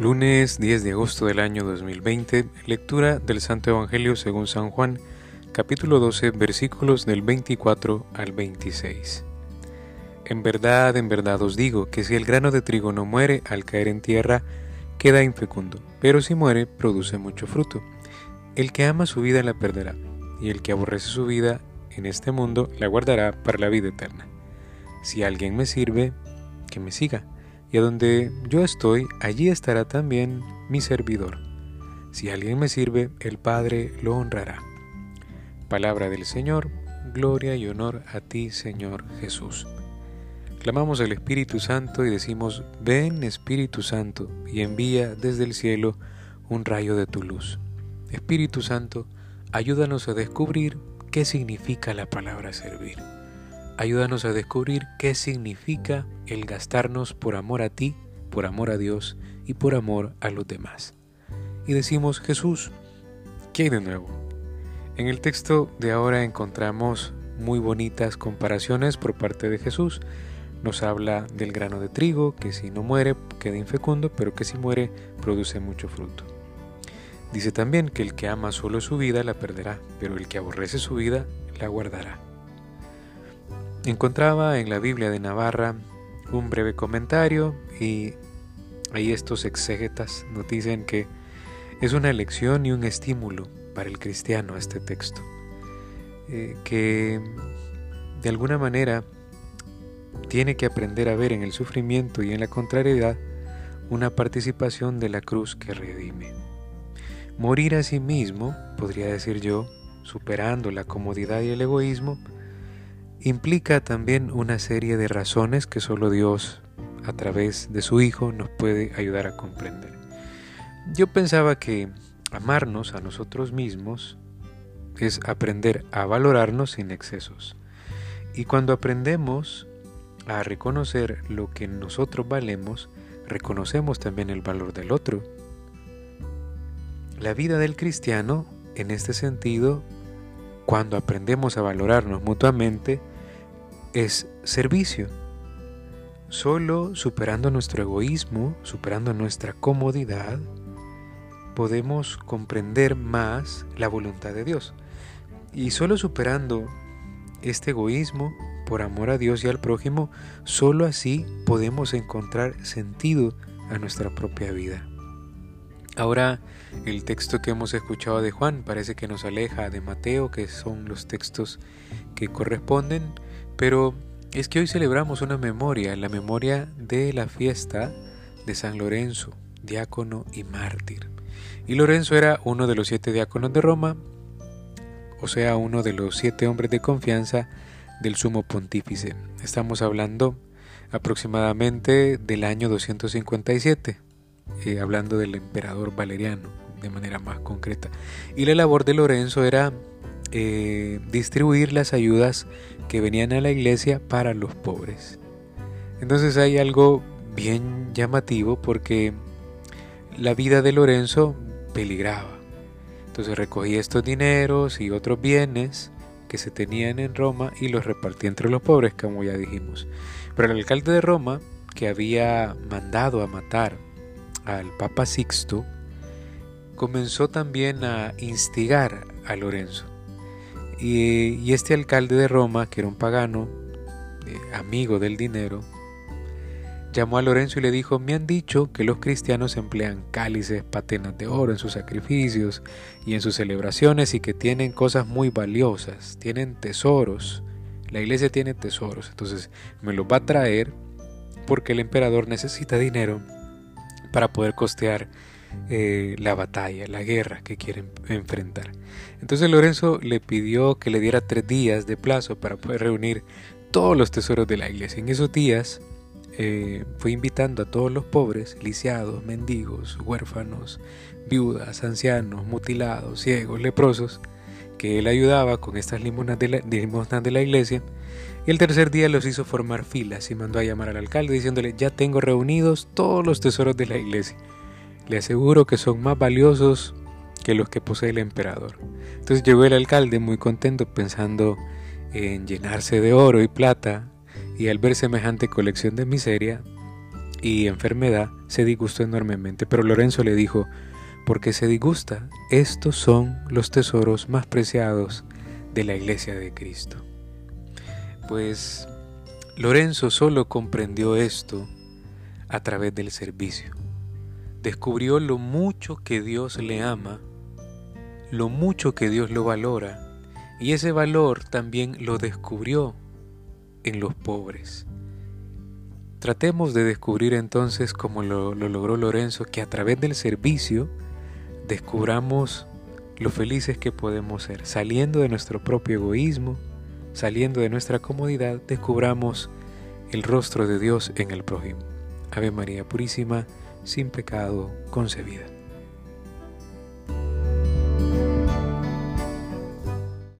Lunes 10 de agosto del año 2020, lectura del Santo Evangelio según San Juan, capítulo 12, versículos del 24 al 26. En verdad, en verdad os digo que si el grano de trigo no muere al caer en tierra, queda infecundo, pero si muere, produce mucho fruto. El que ama su vida la perderá, y el que aborrece su vida en este mundo la guardará para la vida eterna. Si alguien me sirve, que me siga y a donde yo estoy, allí estará también mi servidor. Si alguien me sirve, el Padre lo honrará. Palabra del Señor, gloria y honor a ti, Señor Jesús. Clamamos al Espíritu Santo y decimos, ven Espíritu Santo, y envía desde el cielo un rayo de tu luz. Espíritu Santo, ayúdanos a descubrir qué significa la palabra servir. Ayúdanos a descubrir qué significa el gastarnos por amor a ti, por amor a Dios y por amor a los demás. Y decimos, Jesús, ¿qué hay de nuevo? En el texto de ahora encontramos muy bonitas comparaciones por parte de Jesús. Nos habla del grano de trigo, que si no muere queda infecundo, pero que si muere produce mucho fruto. Dice también que el que ama solo su vida la perderá, pero el que aborrece su vida la guardará. Encontraba en la Biblia de Navarra un breve comentario y ahí estos exégetas nos dicen que es una lección y un estímulo para el cristiano este texto, eh, que de alguna manera tiene que aprender a ver en el sufrimiento y en la contrariedad una participación de la cruz que redime. Morir a sí mismo, podría decir yo, superando la comodidad y el egoísmo, implica también una serie de razones que solo Dios, a través de su Hijo, nos puede ayudar a comprender. Yo pensaba que amarnos a nosotros mismos es aprender a valorarnos sin excesos. Y cuando aprendemos a reconocer lo que nosotros valemos, reconocemos también el valor del otro. La vida del cristiano, en este sentido, cuando aprendemos a valorarnos mutuamente, es servicio. Solo superando nuestro egoísmo, superando nuestra comodidad, podemos comprender más la voluntad de Dios. Y solo superando este egoísmo por amor a Dios y al prójimo, solo así podemos encontrar sentido a nuestra propia vida. Ahora, el texto que hemos escuchado de Juan parece que nos aleja de Mateo, que son los textos que corresponden, pero es que hoy celebramos una memoria, la memoria de la fiesta de San Lorenzo, diácono y mártir. Y Lorenzo era uno de los siete diáconos de Roma, o sea, uno de los siete hombres de confianza del sumo pontífice. Estamos hablando aproximadamente del año 257, eh, hablando del emperador Valeriano de manera más concreta. Y la labor de Lorenzo era eh, distribuir las ayudas que venían a la iglesia para los pobres. Entonces hay algo bien llamativo porque la vida de Lorenzo peligraba. Entonces recogía estos dineros y otros bienes que se tenían en Roma y los repartía entre los pobres, como ya dijimos. Pero el alcalde de Roma, que había mandado a matar al Papa Sixto, comenzó también a instigar a Lorenzo. Y, este alcalde de Roma, que era un pagano, eh, amigo del dinero, llamó a Lorenzo y le dijo, me han dicho que los cristianos emplean cálices, patenas de oro en sus sacrificios y en sus celebraciones y que tienen cosas muy valiosas, tienen tesoros. La iglesia tiene tesoros, entonces me los va a traer porque el emperador necesita dinero para poder costear eh, la batalla, la guerra que quieren enfrentar. Entonces Lorenzo le pidió que le diera tres días de plazo para poder reunir todos los tesoros de la iglesia. En esos días eh, fue invitando a todos los pobres, lisiados, mendigos, huérfanos, viudas, ancianos, mutilados, ciegos, leprosos, que él ayudaba con estas limosnas de la, limosnas de la iglesia. Y el tercer día los hizo formar filas y mandó a llamar al alcalde diciéndole, ya tengo reunidos todos los tesoros de la iglesia le aseguro que son más valiosos que los que posee el emperador. Entonces llegó el alcalde muy contento pensando en llenarse de oro y plata y al ver semejante colección de miseria, y enfermedad, se disgustó enormemente, pero Lorenzo le dijo, porque se disgusta, estos son los tesoros más preciados de la iglesia de Cristo. Pues Lorenzo solo comprendió esto a través del servicio. Descubrió lo mucho que Dios le ama, lo mucho que Dios lo valora, y ese valor también lo descubrió en los pobres. Tratemos de descubrir entonces, como lo, logró Lorenzo, que a través del servicio descubramos lo felices que podemos ser. Saliendo de nuestro propio egoísmo, saliendo de nuestra comodidad, descubramos el rostro de Dios en el prójimo. Ave María Purísima, sin pecado concebida.